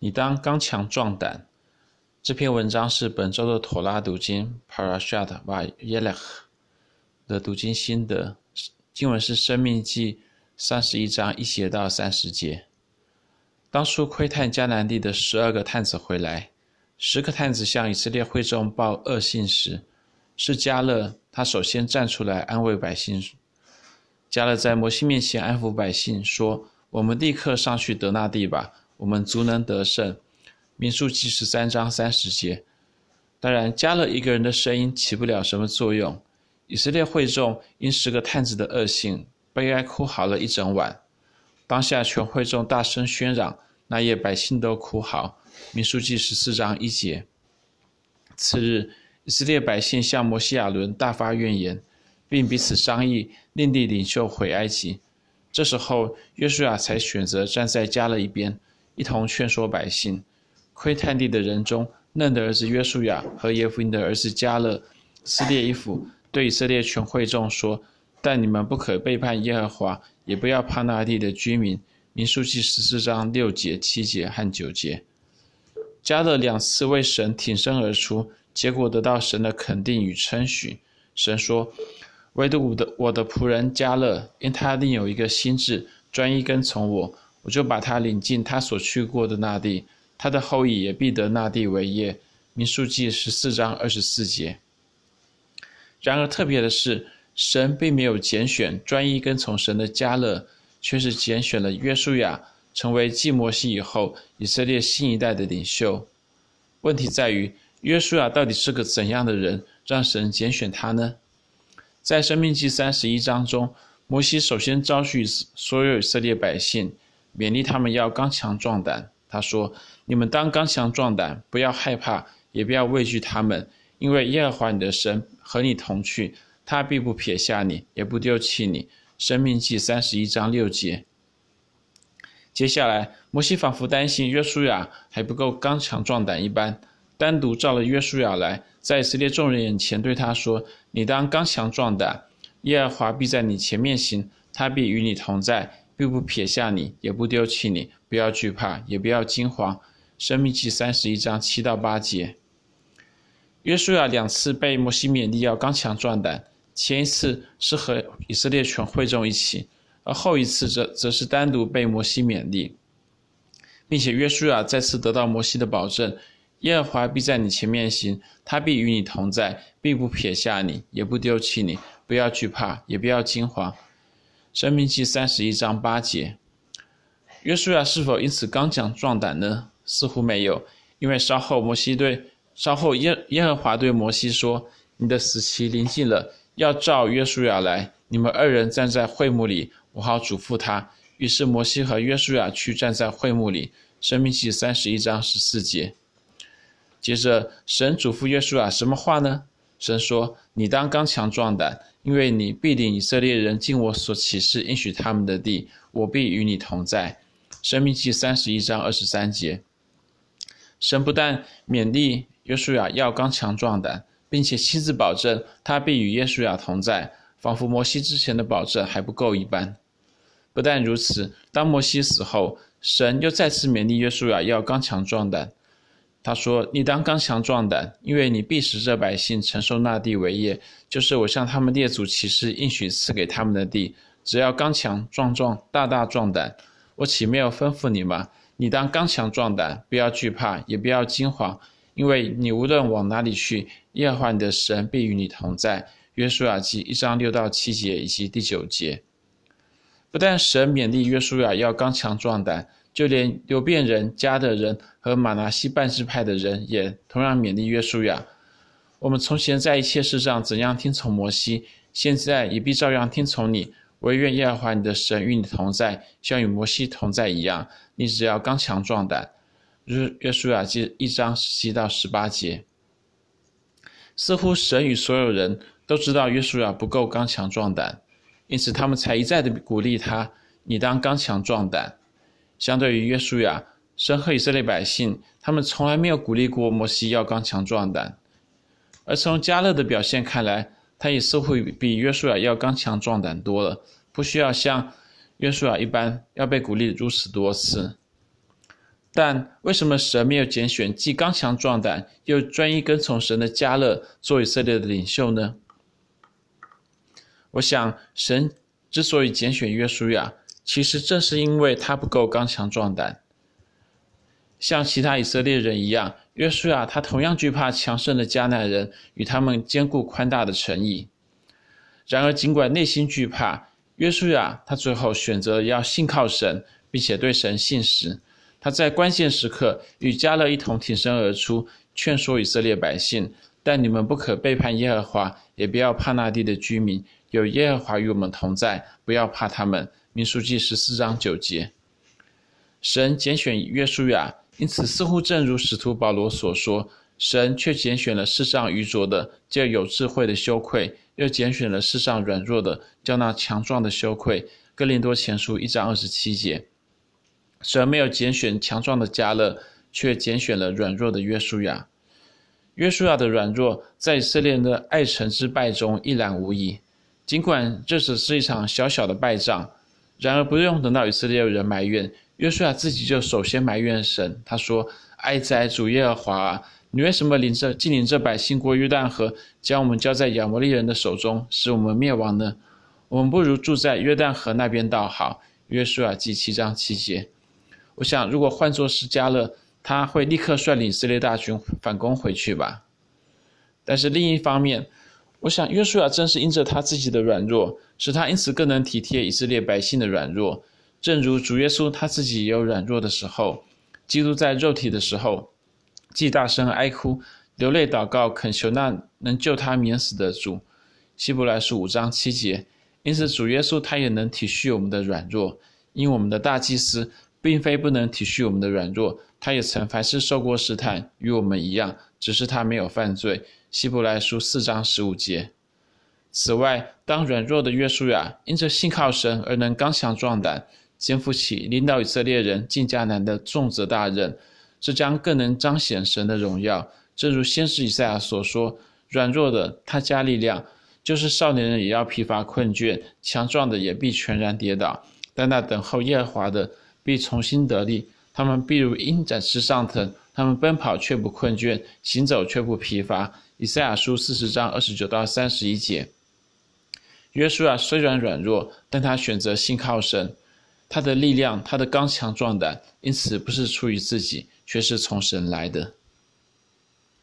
你当刚强壮胆。这篇文章是本周的妥拉读经 Parashat Vayelech 的读经心得。经文是《生命记》三十一章一节到三十节。当初窥探迦南地的十二个探子回来，十个探子向以色列会众报恶信时，是迦勒，他首先站出来安慰百姓。迦勒在摩西面前安抚百姓，说：“我们立刻上去得那地吧，我们足能得胜。”民数记十三章三十节。当然，加勒一个人的声音起不了什么作用。以色列会众因十个探子的恶行，悲哀哭嚎了一整晚。当下全会众大声喧嚷，那夜百姓都哭嚎。民数记十四章一节。次日，以色列百姓向摩西亚伦大发怨言，并彼此商议，另立领袖回埃及。这时候，约书亚才选择站在加勒一边，一同劝说百姓。窥探地的人中，嫩的儿子约书亚和耶孚尼的儿子迦勒撕裂衣服，对以色列全会众说：“但你们不可背叛耶和华，也不要怕那地的居民。”民数记十四章六节、七节和九节。迦勒两次为神挺身而出，结果得到神的肯定与称许。神说：“唯独我的我的仆人迦勒，因他另有一个心智，专一跟从我，我就把他领进他所去过的那地。”他的后裔也必得那地为业。民数记十四章二十四节。然而特别的是，神并没有拣选专一跟从神的迦勒，却是拣选了约书亚，成为继摩西以后以色列新一代的领袖。问题在于，约书亚到底是个怎样的人，让神拣选他呢？在生命记三十一章中，摩西首先召集所有以色列百姓，勉励他们要刚强壮胆。他说：“你们当刚强壮胆，不要害怕，也不要畏惧他们，因为耶和华你的神和你同去，他必不撇下你，也不丢弃你。”生命记三十一章六节。接下来，摩西仿佛担心约书亚还不够刚强壮胆一般，单独召了约书亚来，在以色列众人眼前对他说：“你当刚强壮胆，耶和华必在你前面行，他必与你同在。”并不撇下你，也不丢弃你，不要惧怕，也不要惊慌。生命记三十一章七到八节。约书亚两次被摩西勉励要刚强壮胆，前一次是和以色列全会众一起，而后一次则则是单独被摩西勉励，并且约书亚再次得到摩西的保证：耶和华必在你前面行，他必与你同在，并不撇下你，也不丢弃你，不要惧怕，也不要惊慌。申命记三十一章八节，约书亚是否因此刚强壮胆呢？似乎没有，因为稍后摩西对稍后耶耶和华对摩西说：“你的死期临近了，要召约书亚来，你们二人站在会幕里，我好嘱咐他。”于是摩西和约书亚去站在会幕里。申命记三十一章十四节。接着神嘱咐约书亚什么话呢？神说：“你当刚强壮胆。”因为你必领以色列人进我所启示应许他们的地，我必与你同在。申命记三十一章二十三节。神不但勉励约书亚要刚强壮胆，并且亲自保证他必与约书亚同在，仿佛摩西之前的保证还不够一般。不但如此，当摩西死后，神又再次勉励约书亚要刚强壮胆。他说：“你当刚强壮胆，因为你必使这百姓承受那地为业，就是我向他们列祖起誓应许赐给他们的地。只要刚强壮壮，大大壮胆。我岂没有吩咐你吗？你当刚强壮胆，不要惧怕，也不要惊慌，因为你无论往哪里去，耶和华你的神必与你同在。”约书亚记一章六到七节以及第九节。不但神勉励约书亚要刚强壮胆。就连流便人、迦得人和玛拿西半支派的人也同样勉励约书亚：我们从前在一切事上怎样听从摩西，现在也必照样听从你。惟愿耶和华你的神与你同在，像与摩西同在一样。你只要刚强壮胆。约约书亚记一章十七到十八节。似乎神与所有人都知道约书亚不够刚强壮胆，因此他们才一再的鼓励他：你当刚强壮胆。相对于约书亚，神和以色列百姓，他们从来没有鼓励过摩西要刚强壮胆。而从加勒的表现看来，他也似乎比约书亚要刚强壮胆多了，不需要像约书亚一般要被鼓励如此多次。但为什么神没有拣选既刚强壮胆又专一跟从神的加勒做以色列的领袖呢？我想，神之所以拣选约书亚，其实正是因为他不够刚强壮胆。像其他以色列人一样，约书亚他同样惧怕强盛的迦南人与他们坚固宽大的城邑。然而，尽管内心惧怕，约书亚他最后选择要信靠神，并且对神信实。他在关键时刻与迦勒一同挺身而出，劝说以色列百姓：但你们不可背叛耶和华，也不要怕那地的居民。有耶和华与我们同在，不要怕他们。民书记十四章九节。神拣选约书亚，因此似乎正如使徒保罗所说，神却拣选了世上愚拙的，叫有智慧的羞愧；又拣选了世上软弱的，叫那强壮的羞愧。哥林多前书一章二十七节。神没有拣选强壮的迦勒，却拣选了软弱的约书亚。约书亚的软弱，在以色列的爱城之败中一览无遗。尽管这只是一场小小的败仗，然而不用等到以色列人埋怨，约书亚自己就首先埋怨神。他说：“哀哉，主耶和华啊，你为什么领着竟领这百姓过约旦河，将我们交在亚摩利人的手中，使我们灭亡呢？我们不如住在约旦河那边倒好。”约书亚记七章七节。我想，如果换作是迦勒，他会立刻率领以色列大军反攻回去吧。但是另一方面，我想，约书亚正是因着他自己的软弱，使他因此更能体贴以色列百姓的软弱。正如主耶稣他自己也有软弱的时候，基督在肉体的时候，既大声哀哭、流泪祷告，恳求那能救他免死的主。希伯来书五章七节。因此，主耶稣他也能体恤我们的软弱，因我们的大祭司并非不能体恤我们的软弱，他也曾凡事受过试探，与我们一样，只是他没有犯罪。希伯来书四章十五节。此外，当软弱的约书亚因着信靠神而能刚强壮胆，肩负起领导以色列人进迦南的重责大任，这将更能彰显神的荣耀。正如先知以赛亚所说：“软弱的他加力量，就是少年人也要疲乏困倦，强壮的也必全然跌倒。但那等候耶和华的必重新得力，他们必如鹰展翅上腾，他们奔跑却不困倦，行走却不疲乏。”以赛亚书四十章二十九到三十一节。约书亚虽然软弱，但他选择信靠神，他的力量，他的刚强壮胆，因此不是出于自己，却是从神来的。